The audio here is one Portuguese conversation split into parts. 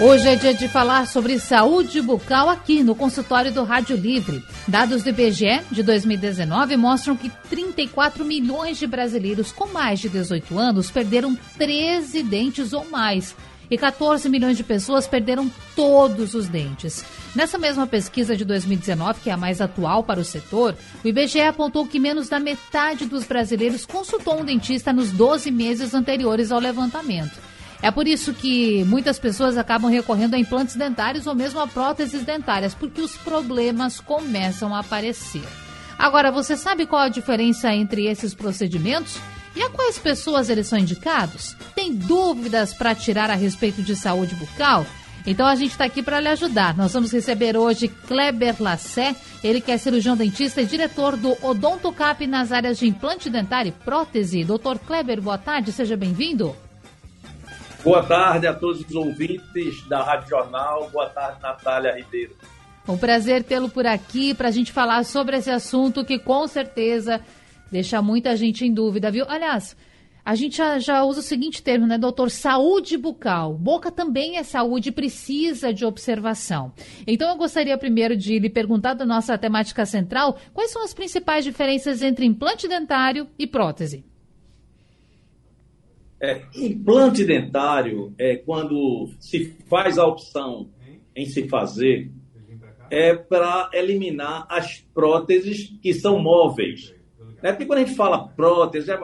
Hoje é dia de falar sobre saúde bucal aqui no consultório do Rádio Livre. Dados do IBGE de 2019 mostram que 34 milhões de brasileiros com mais de 18 anos perderam 13 dentes ou mais. E 14 milhões de pessoas perderam todos os dentes. Nessa mesma pesquisa de 2019, que é a mais atual para o setor, o IBGE apontou que menos da metade dos brasileiros consultou um dentista nos 12 meses anteriores ao levantamento. É por isso que muitas pessoas acabam recorrendo a implantes dentários ou mesmo a próteses dentárias, porque os problemas começam a aparecer. Agora, você sabe qual a diferença entre esses procedimentos? E a quais pessoas eles são indicados? Tem dúvidas para tirar a respeito de saúde bucal? Então a gente está aqui para lhe ajudar. Nós vamos receber hoje Kleber Lassé, ele que é cirurgião dentista e diretor do Odontocap nas áreas de implante dentário e prótese. Doutor Kleber, boa tarde, seja bem-vindo. Boa tarde a todos os ouvintes da Rádio Jornal. Boa tarde, Natália Ribeiro. Um prazer tê-lo por aqui para a gente falar sobre esse assunto que com certeza deixa muita gente em dúvida, viu? Aliás, a gente já, já usa o seguinte termo, né, doutor? Saúde bucal. Boca também é saúde, precisa de observação. Então eu gostaria primeiro de lhe perguntar da nossa temática central, quais são as principais diferenças entre implante dentário e prótese? É, implante dentário é quando se faz a opção em se fazer é para eliminar as próteses que são móveis. Né? Porque quando a gente fala prótese, é,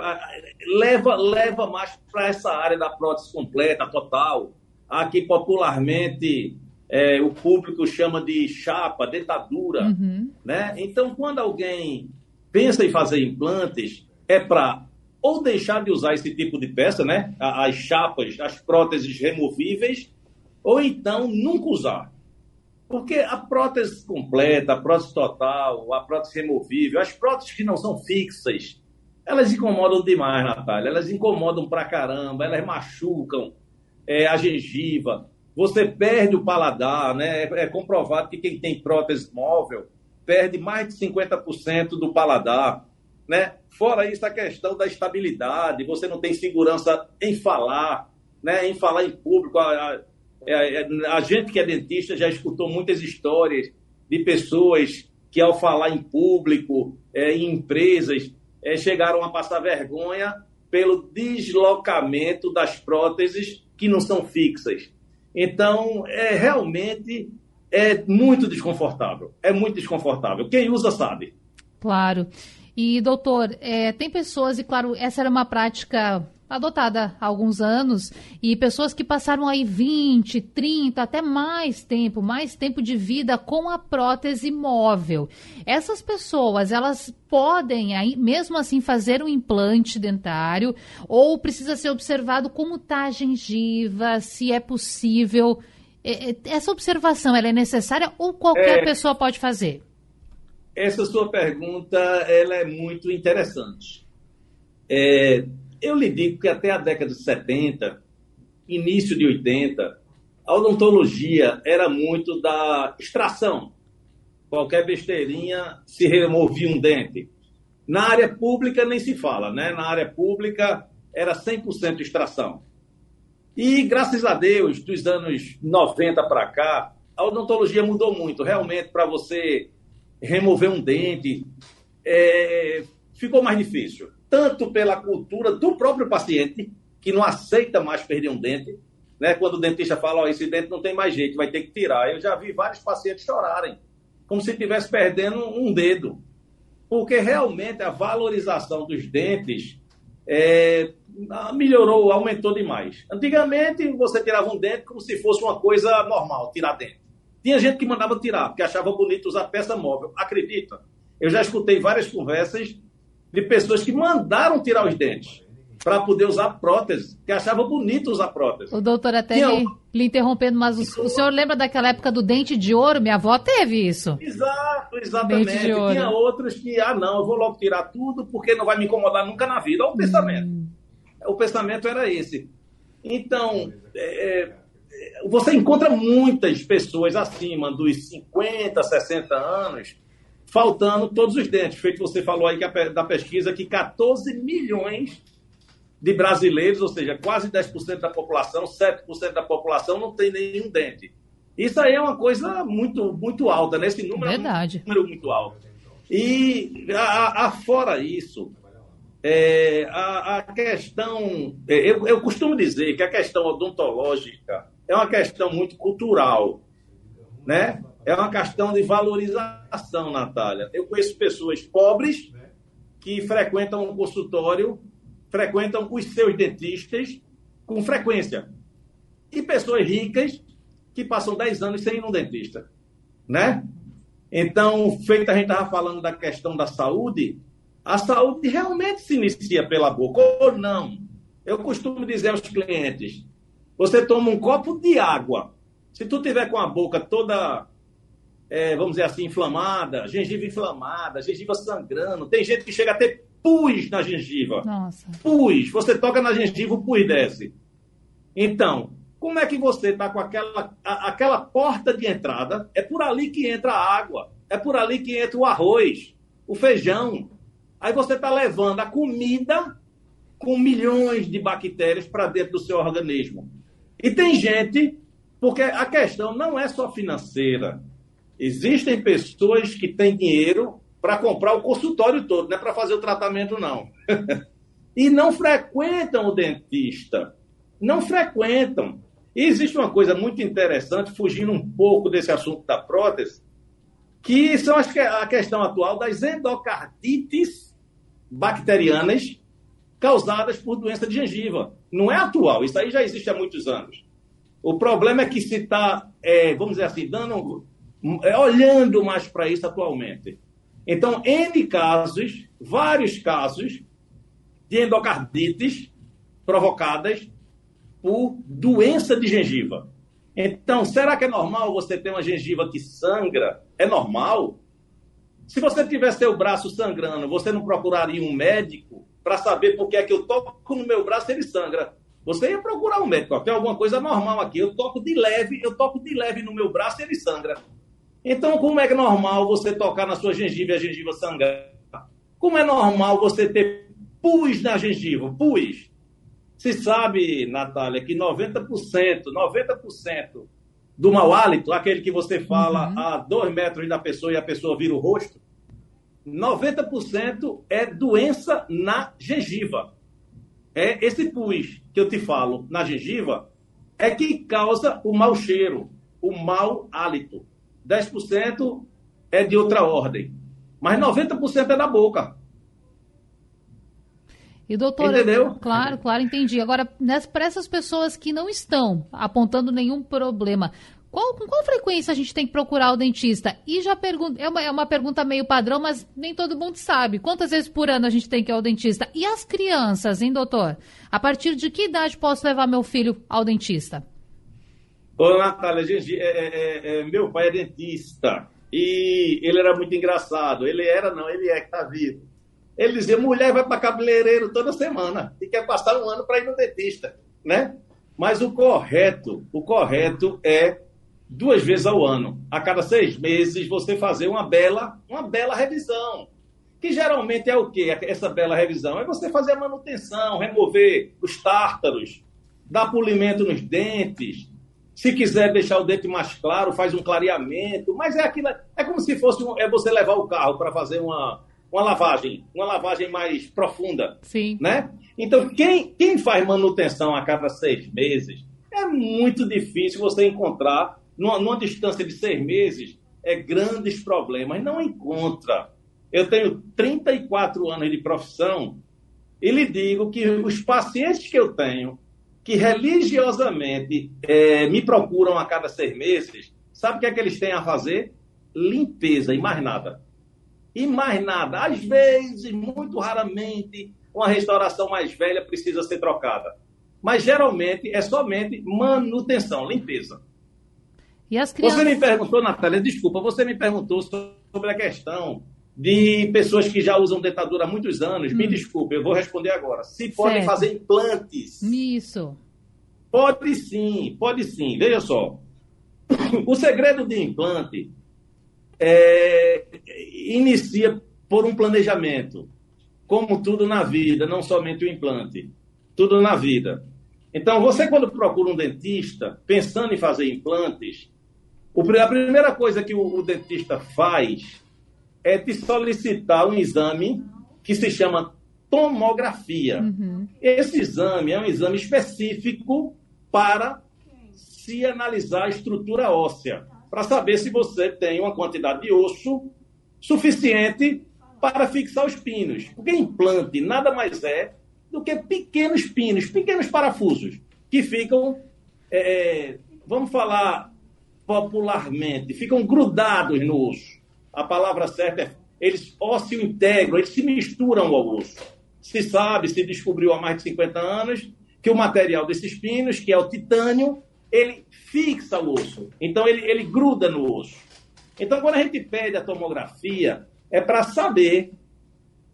leva, leva mais para essa área da prótese completa, total. Aqui, popularmente, é, o público chama de chapa, dentadura. Uhum. Né? Então, quando alguém pensa em fazer implantes, é para ou deixar de usar esse tipo de peça, né? As chapas, as próteses removíveis, ou então nunca usar. Porque a prótese completa, a prótese total, a prótese removível, as próteses que não são fixas, elas incomodam demais, Natália. Elas incomodam pra caramba, elas machucam é, a gengiva. Você perde o paladar, né? É, comprovado que quem tem prótese móvel perde mais de 50% do paladar. Né? Fora isso, a questão da estabilidade, você não tem segurança em falar, né? em falar em público. A, a, a, a gente que é dentista já escutou muitas histórias de pessoas que, ao falar em público, é, em empresas, é, chegaram a passar vergonha pelo deslocamento das próteses que não são fixas. Então, é realmente é muito desconfortável. É muito desconfortável. Quem usa sabe. Claro. E, doutor, é, tem pessoas, e claro, essa era uma prática adotada há alguns anos, e pessoas que passaram aí 20, 30, até mais tempo, mais tempo de vida com a prótese móvel. Essas pessoas, elas podem aí, mesmo assim, fazer um implante dentário, ou precisa ser observado como está a gengiva, se é possível. É, é, essa observação, ela é necessária ou qualquer é... pessoa pode fazer? Essa sua pergunta ela é muito interessante. É, eu lhe digo que até a década de 70, início de 80, a odontologia era muito da extração. Qualquer besteirinha se removia um dente. Na área pública nem se fala, né? Na área pública era 100% extração. E graças a Deus, dos anos 90 para cá, a odontologia mudou muito. Realmente, para você remover um dente, é, ficou mais difícil. Tanto pela cultura do próprio paciente, que não aceita mais perder um dente, né? Quando o dentista fala, oh, esse dente não tem mais jeito, vai ter que tirar. Eu já vi vários pacientes chorarem, como se estivesse perdendo um dedo. Porque realmente a valorização dos dentes é, melhorou, aumentou demais. Antigamente, você tirava um dente como se fosse uma coisa normal, tirar dente. Tinha gente que mandava tirar, porque achava bonito usar peça móvel. Acredita? Eu já escutei várias conversas de pessoas que mandaram tirar os dentes. para poder usar prótese, que achava bonito usar prótese. O doutor, até lhe, lhe, interrompendo, mas o, o, senhor lembra daquela época do dente de ouro? Minha avó teve isso. Exato, exatamente. Tinha outros que, ah, não, eu vou logo tirar tudo porque não vai me incomodar nunca na vida. Olha o pensamento. Hum. O pensamento era esse. Então, é, é você encontra muitas pessoas acima dos 50, 60 anos faltando todos os dentes. Feito você falou aí da pesquisa que 14 milhões de brasileiros, ou seja, quase 10% da população, 7% da população não tem nenhum dente. Isso aí é uma coisa muito, muito alta, né? Esse número Verdade. é um número muito alto. E a, a fora isso, é, a, a, questão. É, eu, eu costumo dizer que a questão odontológica é uma questão muito cultural, né? É uma questão de valorização, Natália. Eu conheço pessoas pobres que frequentam um consultório frequentam os seus dentistas com frequência. E pessoas ricas que passam 10 anos sem ir no dentista. Né? Então, feito a gente estava falando da questão da saúde, a saúde realmente se inicia pela boca, ou não. Eu costumo dizer aos clientes: você toma um copo de água. Se tu tiver com a boca toda, é, vamos dizer assim, inflamada, gengiva inflamada, gengiva sangrando, tem gente que chega a ter pus na gengiva. Nossa. Pus. Você toca na gengiva, o pus desce. Então, como é que você está com aquela, a, aquela porta de entrada? É por ali que entra a água. É por ali que entra o arroz, o feijão. Aí você está levando a comida com milhões de bactérias para dentro do seu organismo. E tem gente, porque a questão não é só financeira. Existem pessoas que têm dinheiro para comprar o consultório todo, não é para fazer o tratamento, não. e não frequentam o dentista. Não frequentam. E existe uma coisa muito interessante, fugindo um pouco desse assunto da prótese, que são as, a questão atual das endocardites bacterianas causadas por doença de gengiva. Não é atual, isso aí já existe há muitos anos. O problema é que se está, é, vamos dizer assim, dando, é, olhando mais para isso atualmente. Então, N casos, vários casos de endocardites provocadas por doença de gengiva. Então, será que é normal você ter uma gengiva que sangra? É normal? Se você tiver seu braço sangrando, você não procuraria um médico para saber por que é que eu toco no meu braço e ele sangra? Você ia procurar um médico. Tem alguma coisa normal aqui. Eu toco de leve, eu toco de leve no meu braço e ele sangra. Então, como é que é normal você tocar na sua gengiva e a gengiva sangrar? Como é normal você ter pus na gengiva? Pus. Se sabe, Natália, que 90%, 90% do mau hálito, aquele que você fala uhum. a dois metros da pessoa e a pessoa vira o rosto, 90% é doença na gengiva. É esse pus que eu te falo na gengiva é que causa o mau cheiro, o mau hálito. 10% é de outra ordem. Mas 90% é da boca. E doutor, Entendeu? claro, claro, entendi. Agora, para essas pessoas que não estão apontando nenhum problema, qual, com qual frequência a gente tem que procurar o dentista? E já pergunto, é uma, é uma pergunta meio padrão, mas nem todo mundo sabe. Quantas vezes por ano a gente tem que ir ao dentista? E as crianças, hein, doutor? A partir de que idade posso levar meu filho ao dentista? Ô, Natália, gente, é, é, é, é, meu pai é dentista e ele era muito engraçado. Ele era, não, ele é que tá vivo. Ele dizia: mulher vai para cabeleireiro toda semana e quer passar um ano para ir no dentista, né? Mas o correto, o correto é duas vezes ao ano. A cada seis meses você fazer uma bela, uma bela revisão. Que geralmente é o quê? Essa bela revisão é você fazer a manutenção, remover os tártaros, dar polimento nos dentes, se quiser deixar o dente mais claro, faz um clareamento. Mas é aquilo, é como se fosse um, é você levar o carro para fazer uma, uma lavagem, uma lavagem mais profunda. Sim. Né? Então, quem, quem faz manutenção a cada seis meses, é muito difícil você encontrar, numa, numa distância de seis meses, é grandes problemas. Não encontra. Eu tenho 34 anos de profissão e lhe digo que os pacientes que eu tenho que religiosamente é, me procuram a cada seis meses, sabe o que é que eles têm a fazer? Limpeza e mais nada. E mais nada. Às vezes, muito raramente, uma restauração mais velha precisa ser trocada. Mas geralmente é somente manutenção, limpeza. E as crianças... Você me perguntou, Natália, desculpa, você me perguntou sobre a questão de pessoas que já usam dentadura há muitos anos. Hum. Me desculpe, eu vou responder agora. Se podem fazer implantes. Isso. Pode sim, pode sim. Veja só. O segredo de implante é, inicia por um planejamento, como tudo na vida, não somente o implante, tudo na vida. Então, você quando procura um dentista, pensando em fazer implantes, a primeira coisa que o, dentista faz é te solicitar um exame que se chama tomografia. Uhum. Esse exame é um exame específico para se analisar a estrutura óssea, para saber se você tem uma quantidade de osso suficiente para fixar os pinos. Porque implante nada mais é do que pequenos pinos, pequenos parafusos, que ficam, é, vamos falar popularmente, ficam grudados no osso. A palavra certa é eles ósseo integram, eles se misturam ao osso. Se sabe, se descobriu há mais de 50 anos, que o material desses pinos, que é o titânio, ele fixa o osso. Então, ele, ele gruda no osso. Então, quando a gente pede a tomografia, é para saber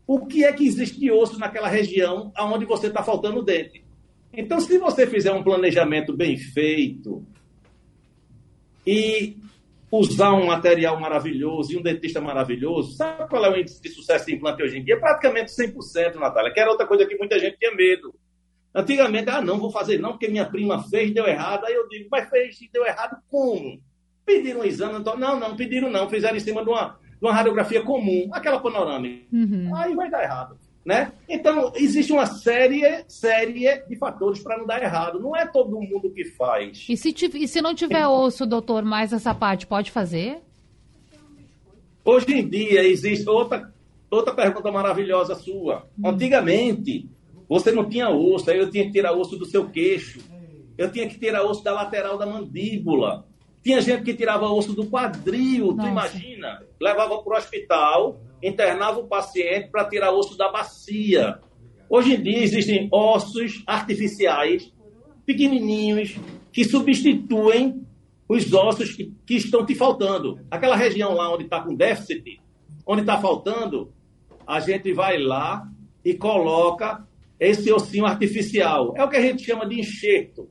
o que é que existe de osso naquela região aonde você está faltando dente. Então, se você fizer um planejamento bem feito e usar um material maravilhoso e um dentista maravilhoso, sabe qual é o índice de sucesso de implante hoje em dia? Praticamente 100%, Natália, que era outra coisa que muita gente tinha medo. Antigamente, ah, não, vou fazer não, porque minha prima fez, deu errado. Aí eu digo, mas fez e deu errado como? Pediram um exame, não, não, pediram não, fizeram em cima de uma, de uma radiografia comum, aquela panorâmica. Uhum. Aí vai dar errado. Né? Então, existe uma série, série de fatores para não dar errado. Não é todo mundo que faz. E se, e se não tiver osso, doutor, mais essa parte, pode fazer? Hoje em dia, existe outra, outra pergunta maravilhosa sua. Hum. Antigamente, você não tinha osso, aí eu tinha que tirar osso do seu queixo. Eu tinha que tirar osso da lateral da mandíbula. Tinha gente que tirava osso do quadril, Nossa. tu imagina? Levava para o hospital, internava o paciente para tirar osso da bacia. Hoje em dia existem ossos artificiais, pequenininhos, que substituem os ossos que, que estão te faltando. Aquela região lá onde está com déficit, onde está faltando, a gente vai lá e coloca esse ossinho artificial. É o que a gente chama de enxerto.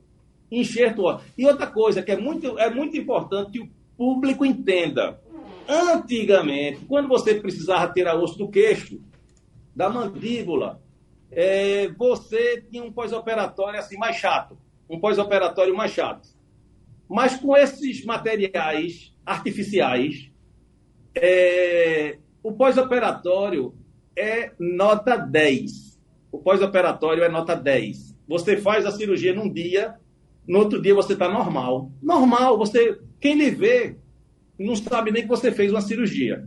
Enxerto. E outra coisa que é muito, é muito importante que o público entenda. Antigamente, quando você precisava tirar osso do queixo, da mandíbula, é, você tinha um pós-operatório assim mais chato. Um pós-operatório mais chato. Mas com esses materiais artificiais, é, o pós-operatório é nota 10 o pós-operatório é nota 10. Você faz a cirurgia num dia, no outro dia você está normal. Normal, você, quem lhe vê, não sabe nem que você fez uma cirurgia.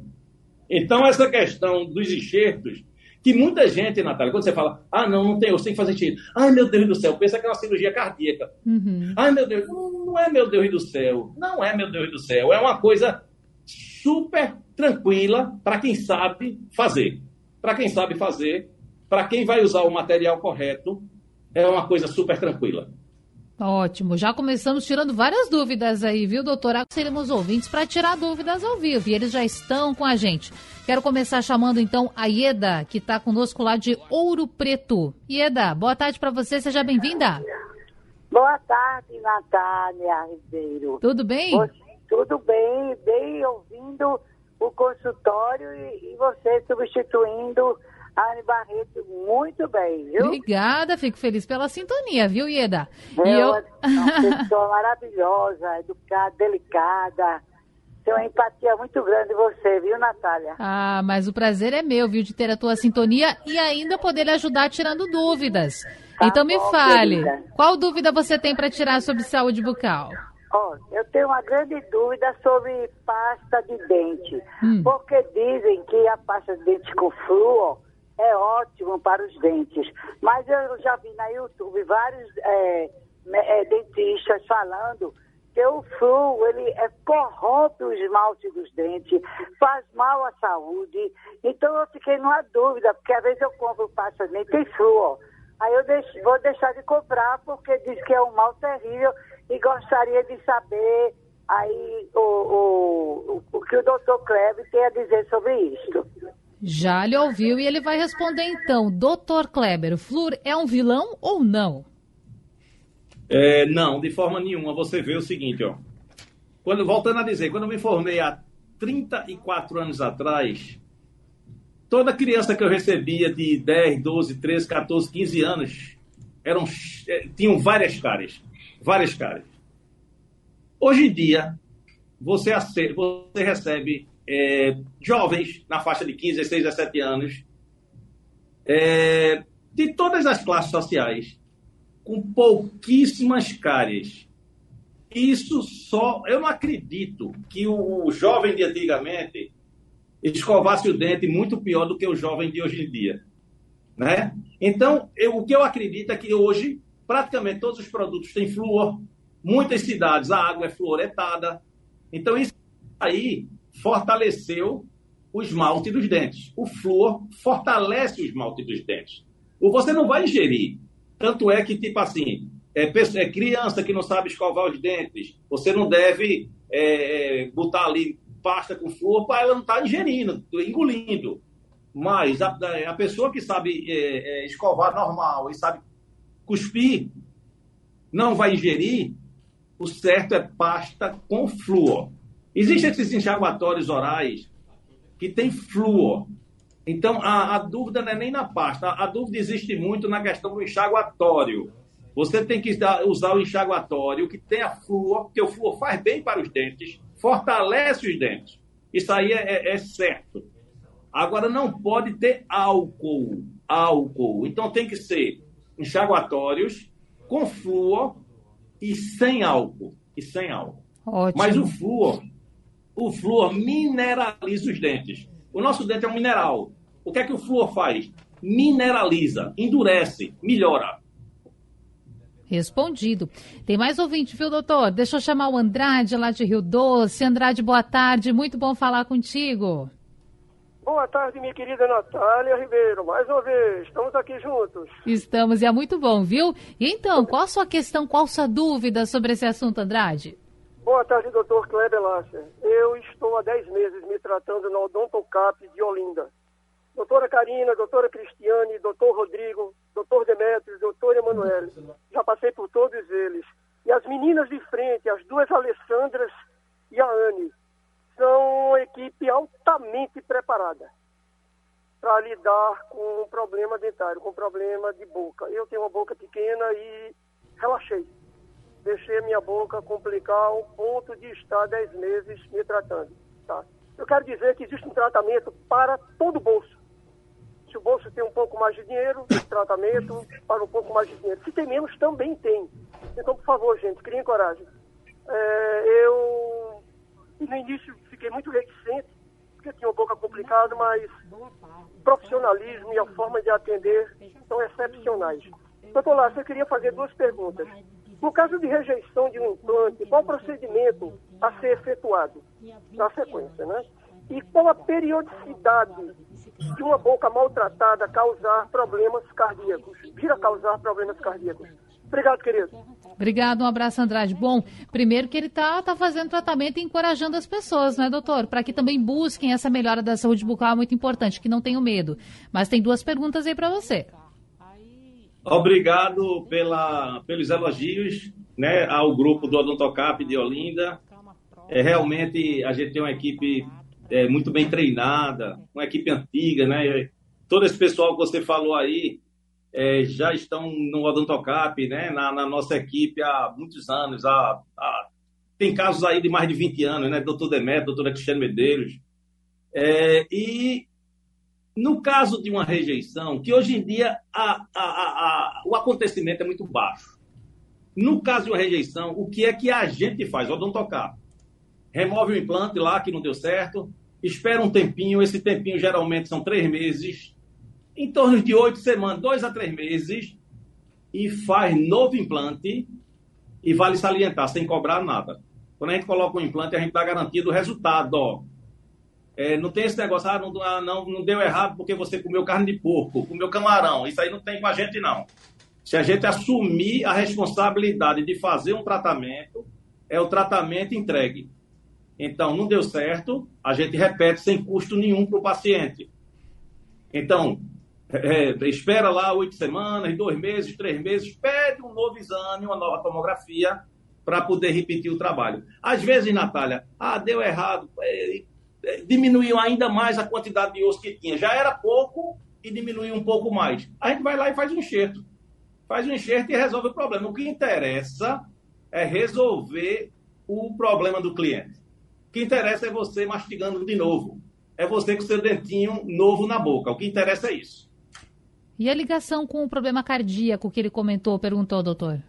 Então, essa questão dos enxertos, que muita gente, Natália, quando você fala, ah, não, não tem, eu tenho que fazer enxerto. Ai, meu Deus do céu, pensa que é uma cirurgia cardíaca. Uhum. Ai, meu Deus, não, não é meu Deus do céu. Não é meu Deus do céu. É uma coisa super tranquila para quem sabe fazer. Para quem sabe fazer, para quem vai usar o material correto, é uma coisa super tranquila. Ótimo, já começamos tirando várias dúvidas aí, viu, doutora? Seremos ouvintes para tirar dúvidas ao vivo e eles já estão com a gente. Quero começar chamando então a Ieda, que está conosco lá de Ouro Preto. Ieda, boa tarde para você, seja bem-vinda. Boa tarde, Natália Ribeiro. Tudo bem? tudo bem, bem ouvindo o consultório e, e você substituindo Anne Barreto, muito bem, viu? Obrigada, fico feliz pela sintonia, viu, Ieda? É e eu... uma pessoa maravilhosa, educada, delicada. Tem uma empatia muito grande em você, viu, Natália? Ah, mas o prazer é meu, viu, de ter a tua sintonia e ainda poder lhe ajudar tirando dúvidas. Tá então bom, me fale, querida. qual dúvida você tem para tirar sobre saúde bucal? Ó, eu tenho uma grande dúvida sobre pasta de dente. Hum. Porque dizem que a pasta de dente com flúor é ótimo para os dentes. Mas eu já vi na YouTube vários é, é, dentistas falando que o flu, ele é, corrompe o esmalte dos dentes, faz mal à saúde. Então eu fiquei numa dúvida, porque às vezes eu compro pasta e tem flu, Aí eu vou deixar de comprar porque diz que é um mal terrível e gostaria de saber aí o, o, o, que o doutor Kleber tem a dizer sobre isso. Já lhe ouviu e ele vai responder então. Doutor Kleber, o flúor é um vilão ou não? É, não, de forma nenhuma. Você vê o seguinte, ó. Quando, voltando a dizer, quando eu me formei há 34 anos atrás, toda criança que eu recebia de 10, 12, 13, 14, 15 anos eram, é, tinham várias caras. Várias caras. Hoje em dia, você, você recebe é, jovens na faixa de 15, 16, 17 anos, é, de todas as classes sociais, com pouquíssimas cáries. Isso só. Eu não acredito que o jovem de antigamente escovasse o dente muito pior do que o jovem de hoje em dia. Né? Então, eu, o que eu acredito é que hoje, praticamente todos os produtos têm flúor. Muitas cidades, a água é fluoretada. Então, isso aí fortaleceu o esmalte dos dentes. O flúor fortalece o esmalte dos dentes. O você não vai ingerir tanto é que, tipo assim, é, é criança que não sabe escovar os dentes, você não deve é, é botar ali pasta com flúor para ela não estar tá ingerindo, engolindo. Mas a, a pessoa que sabe é, é, escovar normal e sabe cuspir, não vai ingerir, o certo é pasta com flúor. Existem esses enxaguatórios orais que tem flúor. Então, a, a, dúvida não é nem na pasta, a, a, dúvida existe muito na questão do enxaguatório. Você tem que usar o enxaguatório que tem a flúor, porque o flúor faz bem para os dentes, fortalece os dentes. Isso aí é, é, é certo. Agora, não pode ter álcool. Álcool. Então, tem que ser enxaguatórios com flúor e sem álcool. E sem álcool. Ótimo. Mas o flúor, o flúor mineraliza os dentes. O nosso dente é um mineral. O que é que o flúor faz? Mineraliza, endurece, melhora. Respondido. Tem mais ouvinte, viu, doutor? Deixa eu chamar o Andrade, lá de Rio Doce. Andrade, boa tarde. Muito bom falar contigo. Boa tarde, minha querida Natália Ribeiro. Mais uma vez, estamos aqui juntos. Estamos, e é muito bom, viu? E então, qual a sua questão, qual a sua dúvida sobre esse assunto, Andrade? Boa tarde, doutor Kleber Lasser. Eu estou há 10 meses me tratando na Odontocap de Olinda doutora Karina, doutora Cristiane, doutor Rodrigo, doutor Demetrios, doutor Emanuele. Já passei por todos eles. E as meninas de frente, as duas Alessandras e a Anne, são uma equipe altamente preparada para lidar com um problema dentário, com um problema de boca. Eu tenho uma boca pequena e relaxei. Deixei minha boca complicar ao ponto de estar 10 meses me tratando. Tá? Eu quero dizer que existe um tratamento para todo bolso se o bolso tem um pouco mais de dinheiro, tratamento para um pouco mais de dinheiro. Se tem menos, também tem. Então, por favor, gente, criem coragem. É, eu, no início, fiquei muito reticente, porque tinha um pouco complicado, mas profissionalismo e a forma de atender são excepcionais. Doutor Lázaro, eu queria fazer duas perguntas. No caso de rejeição de um implante, qual procedimento a ser efetuado na sequência, né? E qual a periodicidade de uma boca maltratada causar problemas cardíacos, vir a causar problemas cardíacos. Obrigado, querido. Obrigado, um abraço, Andrade. Bom, primeiro que ele está tá fazendo tratamento e encorajando as pessoas, né, doutor? Para que também busquem essa melhora da saúde bucal, é muito importante, que não tenham medo. Mas tem duas perguntas aí para você. Obrigado pela, pelos elogios né, ao grupo do Odontocap de Olinda. É, realmente, a gente tem uma equipe é, muito bem treinada, uma equipe antiga, né? Todo esse pessoal que você falou aí é, já estão no Odontocap, né? Na, na, nossa equipe há muitos anos. Há, há, tem casos aí de mais de 20 anos, né? Doutor Demetrio, doutora Cristiane Medeiros. É, e no caso de uma rejeição, que hoje em dia a, a, a, o acontecimento é muito baixo. No caso de uma rejeição, o que é que a gente faz? Odontocap. Remove o implante lá que não deu certo, espera um tempinho, esse tempinho geralmente são três meses, em torno de oito semanas, dois a três meses, e faz novo implante, e vale salientar, sem cobrar nada. Quando a gente coloca um implante, a gente dá garantia do resultado, ó. É, não tem esse negócio, ah não, ah, não, não deu errado porque você comeu carne de porco, comeu camarão. Isso aí não tem com a gente, não. Se a gente assumir a responsabilidade de fazer um tratamento, é o tratamento entregue. Então, não deu certo, a gente repete sem custo nenhum para o paciente. Então, é, espera lá oito semanas, dois meses, três meses, pede um novo exame, uma nova tomografia para poder repetir o trabalho. Às vezes, Natália, ah, deu errado, é, é, diminuiu ainda mais a quantidade de osso que tinha. Já era pouco e diminuiu um pouco mais. A gente vai lá e faz um enxerto. Faz um enxerto e resolve o problema. O que interessa é resolver o problema do cliente. O que interessa é você mastigando de novo. É você com seu dentinho novo na boca. O que interessa é isso. E a ligação com o problema cardíaco que ele comentou, perguntou, doutor?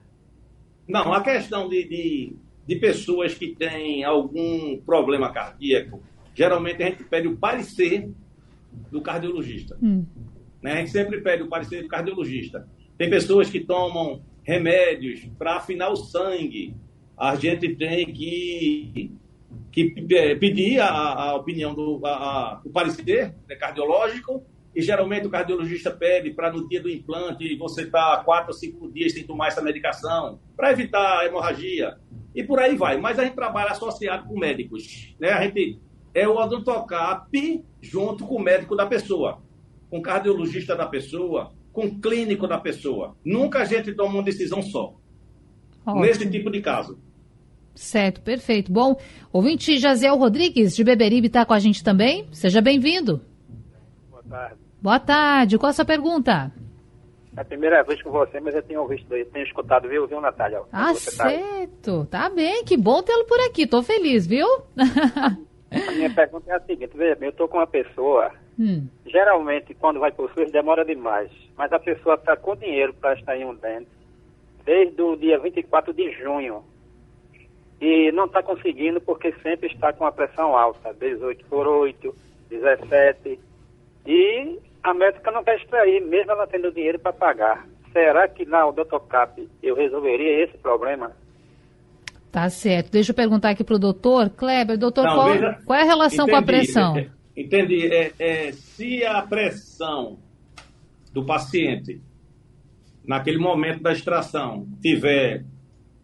Não, a questão de, de, de pessoas que têm algum problema cardíaco, geralmente a gente pede o parecer do cardiologista. Hum. Né? A gente sempre pede o parecer do cardiologista. Tem pessoas que tomam remédios para afinar o sangue. A gente tem que que é, pedir a, a opinião do a, a, o parecer né, cardiológico e geralmente o cardiologista pede para no dia do implante você estar tá quatro ou cinco dias sem tomar essa medicação para evitar a hemorragia e por aí vai. Mas a gente trabalha associado com médicos, né? A gente é o odontocap junto com o médico da pessoa, com o cardiologista da pessoa, com o clínico da pessoa. Nunca a gente toma uma decisão só. Ótimo. Nesse tipo de caso. Certo, perfeito. Bom, ouvinte Jaziel Rodrigues, de Beberibe, está com a gente também. Seja bem-vindo. Boa tarde. Boa tarde. Qual a sua pergunta? É a primeira vez com você, mas eu tenho ouvido, eu tenho escutado, viu, viu, Natália? Ah, tá certo. Tá... tá bem, que bom tê-lo por aqui. Tô feliz, viu? a minha pergunta é a seguinte, veja bem, eu tô com uma pessoa, hum. geralmente quando vai por SUS demora demais, mas a pessoa está com dinheiro para estar em um dente desde o dia 24 de junho e não está conseguindo porque sempre está com a pressão alta, 18 por 8, 17, e a médica não quer extrair, mesmo ela tendo dinheiro para pagar. Será que na Odontocap eu resolveria esse problema? Tá certo. Deixa eu perguntar aqui para o doutor. Kleber, doutor, não, qual, veja, qual, é a relação entendi, com a pressão? É, entendi. É, é, se a pressão do paciente, naquele momento da extração, tiver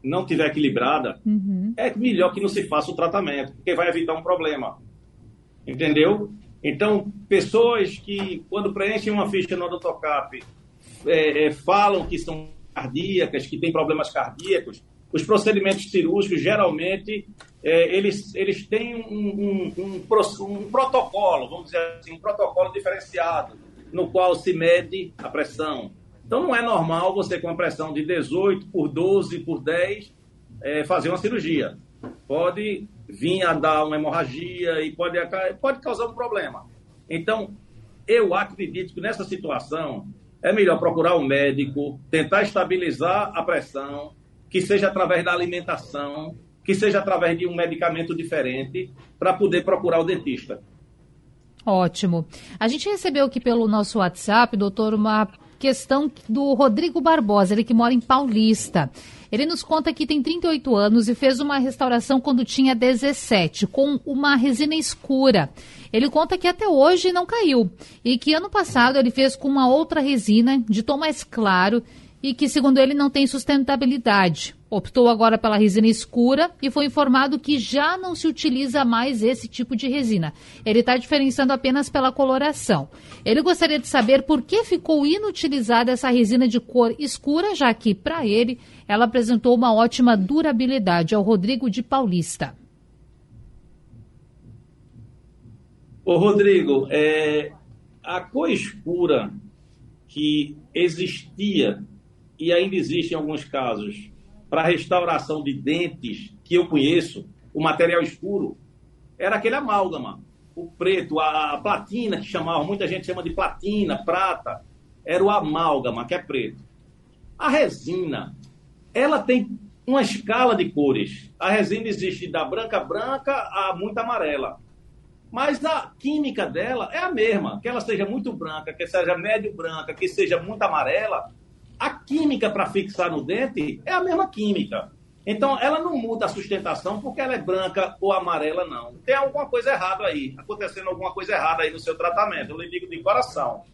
não tiver equilibrada, uhum. é melhor que não se faça o tratamento, porque vai evitar um problema. Entendeu? Então, pessoas que, quando preenchem uma ficha no Odontocap, é, é, falam que são cardíacas, que têm problemas cardíacos, os procedimentos cirúrgicos, geralmente, é, eles, eles têm um, um, um, um, protocolo, vamos dizer assim, um protocolo diferenciado, no qual se mede a pressão, então não é normal você com a pressão de 18 por 12 por 10 é, fazer uma cirurgia. Pode vir a dar uma hemorragia e pode, pode causar um problema. Então, eu acredito que nessa situação é melhor procurar um médico, tentar estabilizar a pressão, que seja através da alimentação, que seja através de um medicamento diferente, para poder procurar o dentista. Ótimo. A gente recebeu aqui pelo nosso WhatsApp, doutor, uma questão do Rodrigo Barbosa, ele que mora em Paulista. Ele nos conta que tem 38 anos e fez uma restauração quando tinha 17, com uma resina escura. Ele conta que até hoje não caiu e que ano passado ele fez com uma outra resina de tom mais claro e que, segundo ele, não tem sustentabilidade. Optou agora pela resina escura e foi informado que já não se utiliza mais esse tipo de resina. Ele está diferenciando apenas pela coloração. Ele gostaria de saber por que ficou inutilizada essa resina de cor escura, já que, para ele, ela apresentou uma ótima durabilidade. Ao Rodrigo de Paulista. Ô, Rodrigo, é, a cor escura que existia e ainda existe em alguns casos para restauração de dentes que eu conheço, o material escuro, era aquele amálgama. O preto, a, platina que chamava, muita gente chama de platina, prata, era o amálgama, que é preto. A resina, ela tem uma escala de cores. A resina existe da branca branca a muito amarela. Mas a química dela é a mesma, que ela seja muito branca, que seja médio branca, que seja muito amarela, a química para fixar no dente é a mesma química. Então, ela não muda a sustentação porque ela é branca ou amarela, não. Tem alguma coisa errada aí, acontecendo alguma coisa errada aí no seu tratamento, eu lhe digo de coração.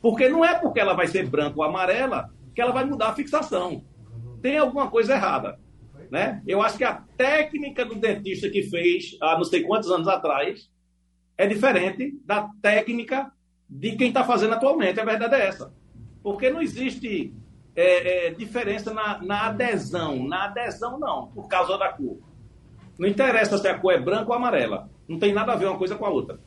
Porque não é porque ela vai ser branca ou amarela que ela vai mudar a fixação. Tem alguma coisa errada. Né? Eu acho que a técnica do dentista que fez há não sei quantos anos atrás é diferente da técnica de quem está fazendo atualmente. A verdade é essa. Porque não existe é, é, diferença na, na, adesão. Na adesão, não, por causa da cor. Não interessa se a cor é branca ou amarela. Não tem nada a ver uma coisa com a outra.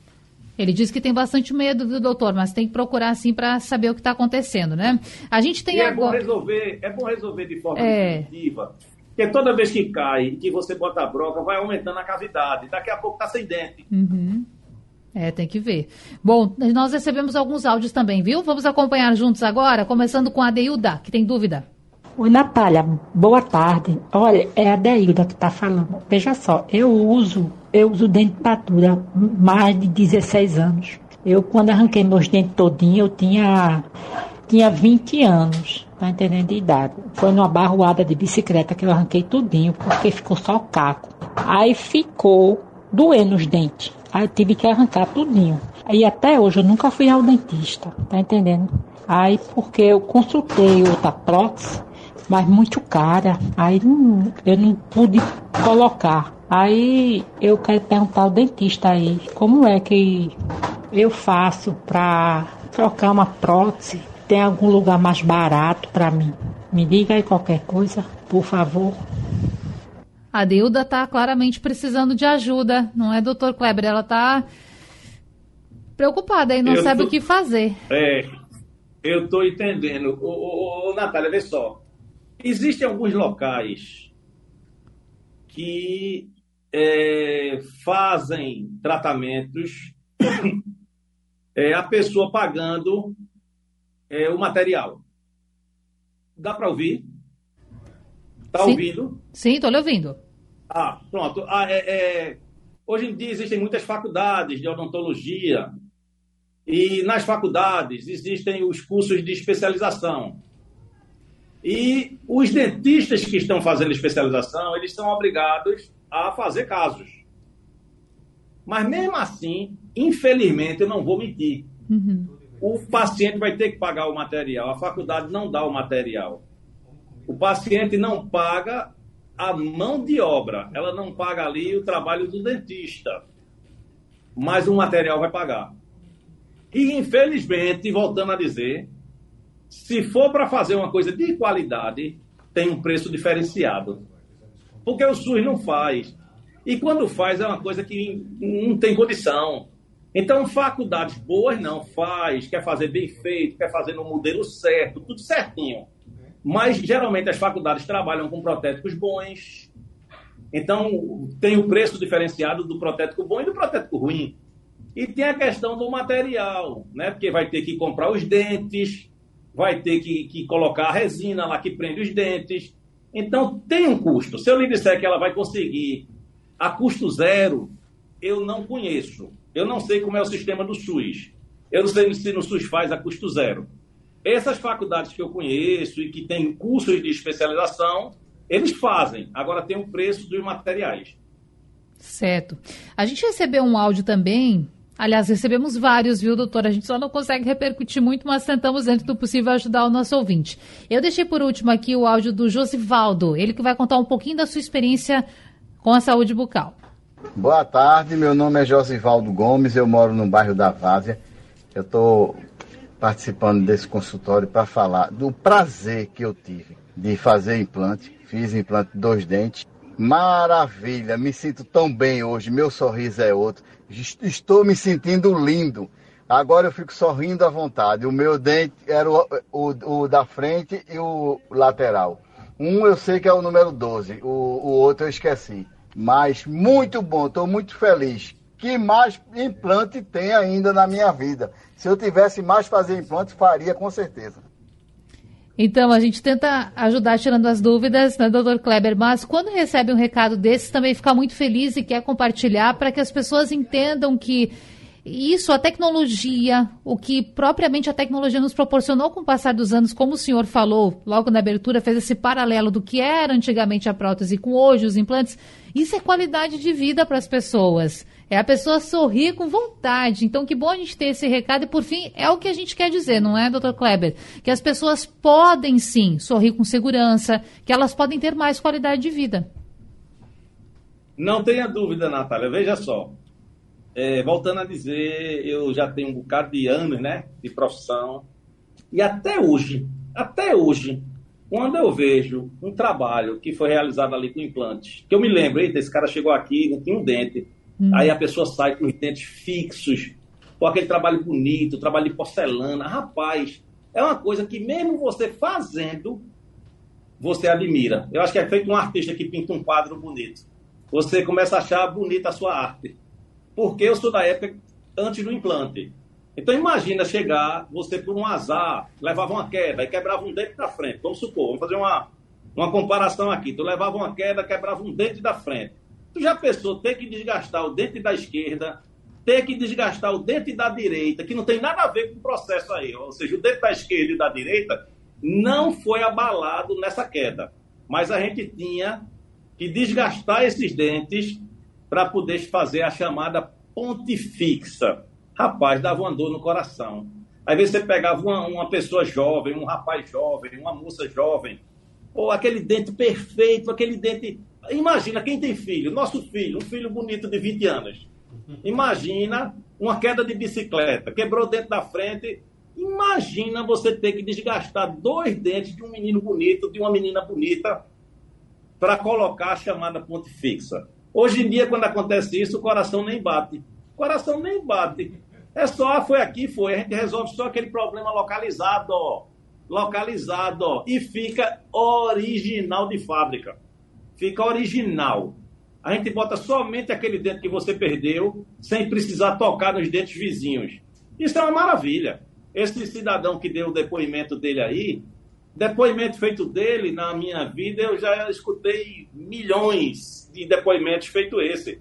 Ele diz que tem bastante medo, viu, doutor? Mas tem que procurar, assim, para saber o que está acontecendo, né? A gente tem e agora... É bom resolver, é bom resolver de forma é... definitiva. Porque toda vez que cai e que você bota a broca, vai aumentando a cavidade. Daqui a pouco está sem dente. Uhum. É, tem que ver. Bom, nós recebemos alguns áudios também, viu? Vamos acompanhar juntos agora, começando com a Deilda, que tem dúvida. Oi, Natália, boa tarde. Olha, é a Deilda que está falando. Veja só, eu uso, eu uso dentadura mais de 16 anos. Eu, quando arranquei meus dentes todinhos, eu tinha, tinha 20 anos, tá entendendo de idade. Foi numa barroada de bicicleta que eu arranquei tudinho, porque ficou só caco. Aí ficou doendo os dentes. Aí eu tive que arrancar tudinho. Aí até hoje eu nunca fui ao dentista, tá entendendo? Aí porque eu consultei outra prótese, mas muito cara. Aí não, eu não pude colocar. Aí eu quero perguntar ao dentista aí, como é que eu faço para trocar uma prótese? Tem algum lugar mais barato para mim? Me diga aí qualquer coisa, por favor. A Dilda está claramente precisando de ajuda, não é, doutor Kleber? Ela está preocupada e não eu sabe tô, o que fazer. É, eu estou entendendo. Ô, ô, ô, Natália, vê só. Existem alguns locais que é, fazem tratamentos, é, a pessoa pagando é, o material. Dá para ouvir? Está ouvindo? Sim, estou lhe ouvindo. Ah, pronto. Ah, é, é... Hoje em dia existem muitas faculdades de odontologia e nas faculdades existem os cursos de especialização. E os dentistas que estão fazendo especialização, eles são obrigados a fazer casos. Mas mesmo assim, infelizmente, eu não vou mentir. Uhum. O paciente vai ter que pagar o material, a faculdade não dá o material. O paciente não paga a mão de obra, ela não paga ali o trabalho do dentista, mas o material vai pagar. E, infelizmente, voltando a dizer, se for para fazer uma coisa de qualidade, tem um preço diferenciado. Porque o SUS não faz. E quando faz, é uma coisa que não tem condição. Então, faculdades boas não faz, quer fazer bem feito, quer fazer no modelo certo, tudo certinho. Mas geralmente as faculdades trabalham com protéticos bons. Então tem o preço diferenciado do protético bom e do protético ruim. E tem a questão do material, né? Porque vai ter que comprar os dentes, vai ter que, que colocar a resina lá que prende os dentes. Então tem um custo. Se eu lhe disser que ela vai conseguir a custo zero, eu não conheço. Eu não sei como é o sistema do SUS. Eu não sei se no SUS faz a custo zero. Essas faculdades que eu conheço e que têm cursos de especialização, eles fazem. Agora tem o preço dos materiais. Certo. A gente recebeu um áudio também. Aliás, recebemos vários, viu, doutor? A gente só não consegue repercutir muito, mas tentamos, dentro do possível, ajudar o nosso ouvinte. Eu deixei por último aqui o áudio do Josivaldo, ele que vai contar um pouquinho da sua experiência com a saúde bucal. Boa tarde, meu nome é Josivaldo Gomes, eu moro no bairro da Várzea. Eu estou participando desse consultório para falar do prazer que eu tive de fazer implante. Fiz implante de dois dentes. Maravilha, me sinto tão bem hoje, meu sorriso é outro. Estou me sentindo lindo. Agora eu fico sorrindo à vontade. O meu dente era o, o, o da frente e o lateral. Um eu sei que é o número 12, o, o outro eu esqueci. Mas muito bom, estou muito feliz que mais implante tem ainda na minha vida. Se eu tivesse mais fazer implante, faria com certeza. Então, a gente tenta ajudar tirando as dúvidas, né, doutor Kleber? Mas quando recebe um recado desses, também fica muito feliz e quer compartilhar para que as pessoas entendam que isso, a tecnologia, o que propriamente a tecnologia nos proporcionou com o passar dos anos, como o senhor falou logo na abertura, fez esse paralelo do que era antigamente a prótese com hoje os implantes, isso é qualidade de vida para as pessoas. É a pessoa sorrir com vontade. Então, que bom a gente ter esse recado. E, por fim, é o que a gente quer dizer, não é, doutor Kleber? Que as pessoas podem, sim, sorrir com segurança, que elas podem ter mais qualidade de vida. Não tenha dúvida, Natália. Veja só. É, voltando a dizer, eu já tenho um bocado de anos, né, de profissão. E até hoje, até hoje, quando eu vejo um trabalho que foi realizado ali com implantes, que eu me lembro, eita, esse cara chegou aqui, não tinha um dente. Hum. Aí a pessoa sai com os dentes fixos, com aquele trabalho bonito, trabalho de porcelana. Rapaz, é uma coisa que mesmo você fazendo, você admira. Eu acho que é feito um artista que pinta um quadro bonito. Você começa a achar bonita a sua arte. Porque eu sou da época antes do implante. Então imagina chegar, você por um azar, levava uma queda e quebrava um dente da frente. Vamos supor, vamos fazer uma, uma comparação aqui. Tu levava uma queda, quebrava um dente da frente. Tu já pensou ter que desgastar o dente da esquerda, ter que desgastar o dente da direita, que não tem nada a ver com o processo aí. Ou seja, o dente da esquerda e da direita não foi abalado nessa queda. Mas a gente tinha que desgastar esses dentes para poder fazer a chamada ponte fixa. Rapaz, dava uma dor no coração. Às vezes você pegava uma, uma pessoa jovem, um rapaz jovem, uma moça jovem, ou aquele dente perfeito, aquele dente Imagina quem tem filho, nosso filho, um filho bonito de 20 anos. Imagina uma queda de bicicleta, quebrou o dente da frente. Imagina você ter que desgastar dois dentes de um menino bonito, de uma menina bonita, para colocar a chamada ponte fixa. Hoje em dia, quando acontece isso, o coração nem bate. O coração nem bate. É só, ah, foi aqui, foi. A gente resolve só aquele problema localizado, ó. Localizado, ó. E fica original de fábrica fica original. A gente bota somente aquele dente que você perdeu, sem precisar tocar nos dentes vizinhos. Isso é uma maravilha. Esse cidadão que deu o depoimento dele aí, depoimento feito dele na minha vida, eu já escutei milhões de depoimentos feito esse.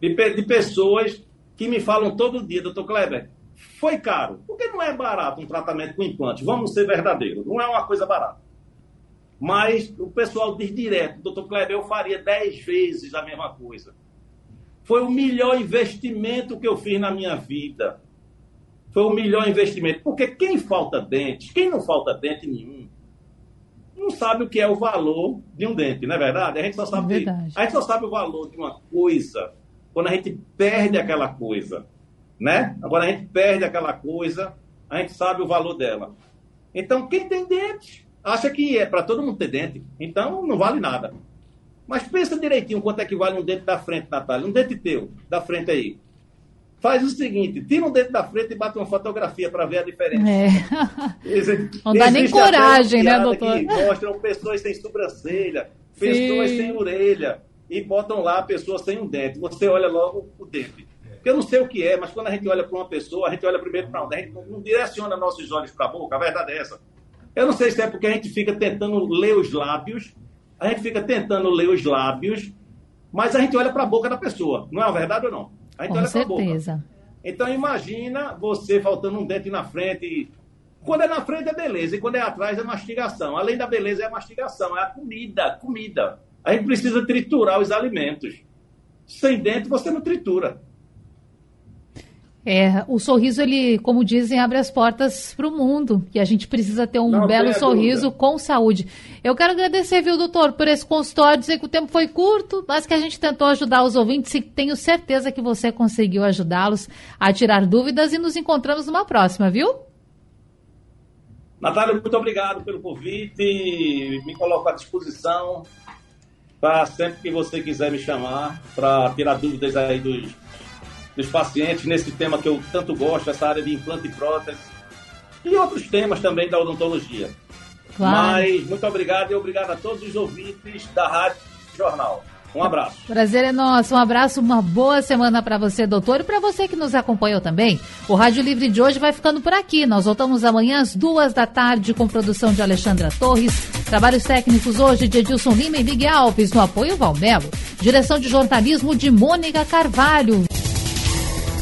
De, de pessoas que me falam todo dia, doutor Kleber, foi caro. Porque não é barato um tratamento com implante. Vamos ser verdadeiros. Não é uma coisa barata. Mas o pessoal diz direto, doutor Kleber, eu faria dez vezes a mesma coisa. Foi o melhor investimento que eu fiz na minha vida. Foi o melhor investimento. Porque quem falta dente, quem não falta dente nenhum, não sabe o que é o valor de um dente, não é verdade? A gente só sabe, é a gente só sabe o valor de uma coisa quando a gente perde aquela coisa, né? Agora a gente perde aquela coisa, a gente sabe o valor dela. Então, quem tem dente acha que é para todo mundo ter dente, então não vale nada. Mas pensa direitinho quanto é que vale um dente da frente, Natália. Um dente teu, da frente aí. Faz o seguinte, tira um dente da frente e bate uma fotografia para ver a diferença. É. não dá nem coragem, né, doutor? mostram pessoas sem sobrancelha, pessoas Sim. sem orelha, e botam lá a pessoa sem um dente. Você olha logo o dente. Porque eu não sei o que é, mas quando a gente olha para uma pessoa, a gente olha primeiro para onde? A gente não direciona nossos olhos para a boca, a verdade é essa. Eu não sei se é porque a gente fica tentando ler os lábios, a gente fica tentando ler os lábios, mas a gente olha para a boca da pessoa. Não é verdade ou não? A gente Com olha para a boca. Então imagina você faltando um dente na frente. Quando é na frente é beleza, e quando é atrás é mastigação. Além da beleza é a mastigação, é a comida, comida. A gente precisa triturar os alimentos. Sem dente você não tritura. É, o sorriso, ele, como dizem, abre as portas para o mundo. E a gente precisa ter um Não, belo sorriso dúvida. com saúde. Eu quero agradecer, viu, doutor, por esse consultório. Dizer que o tempo foi curto, mas que a gente tentou ajudar os ouvintes e tenho certeza que você conseguiu ajudá-los a tirar dúvidas e nos encontramos numa próxima, viu? Natália, muito obrigado pelo convite. Me coloco à disposição para sempre que você quiser me chamar para tirar dúvidas aí dos dos pacientes nesse tema que eu tanto gosto, essa área de implante e prótese, e outros temas também da odontologia. Claro. Mas muito obrigado e obrigado a todos os ouvintes da Rádio Jornal. Um abraço. Prazer é nosso. Um abraço, uma boa semana para você, doutor, e para você que nos acompanhou também. O Rádio Livre de hoje vai ficando por aqui. Nós voltamos amanhã às duas da tarde com produção de Alexandra Torres. Trabalhos técnicos hoje de Edilson Lima e Miguel Alves, no apoio Valmelo. Direção de jornalismo de Mônica Carvalho.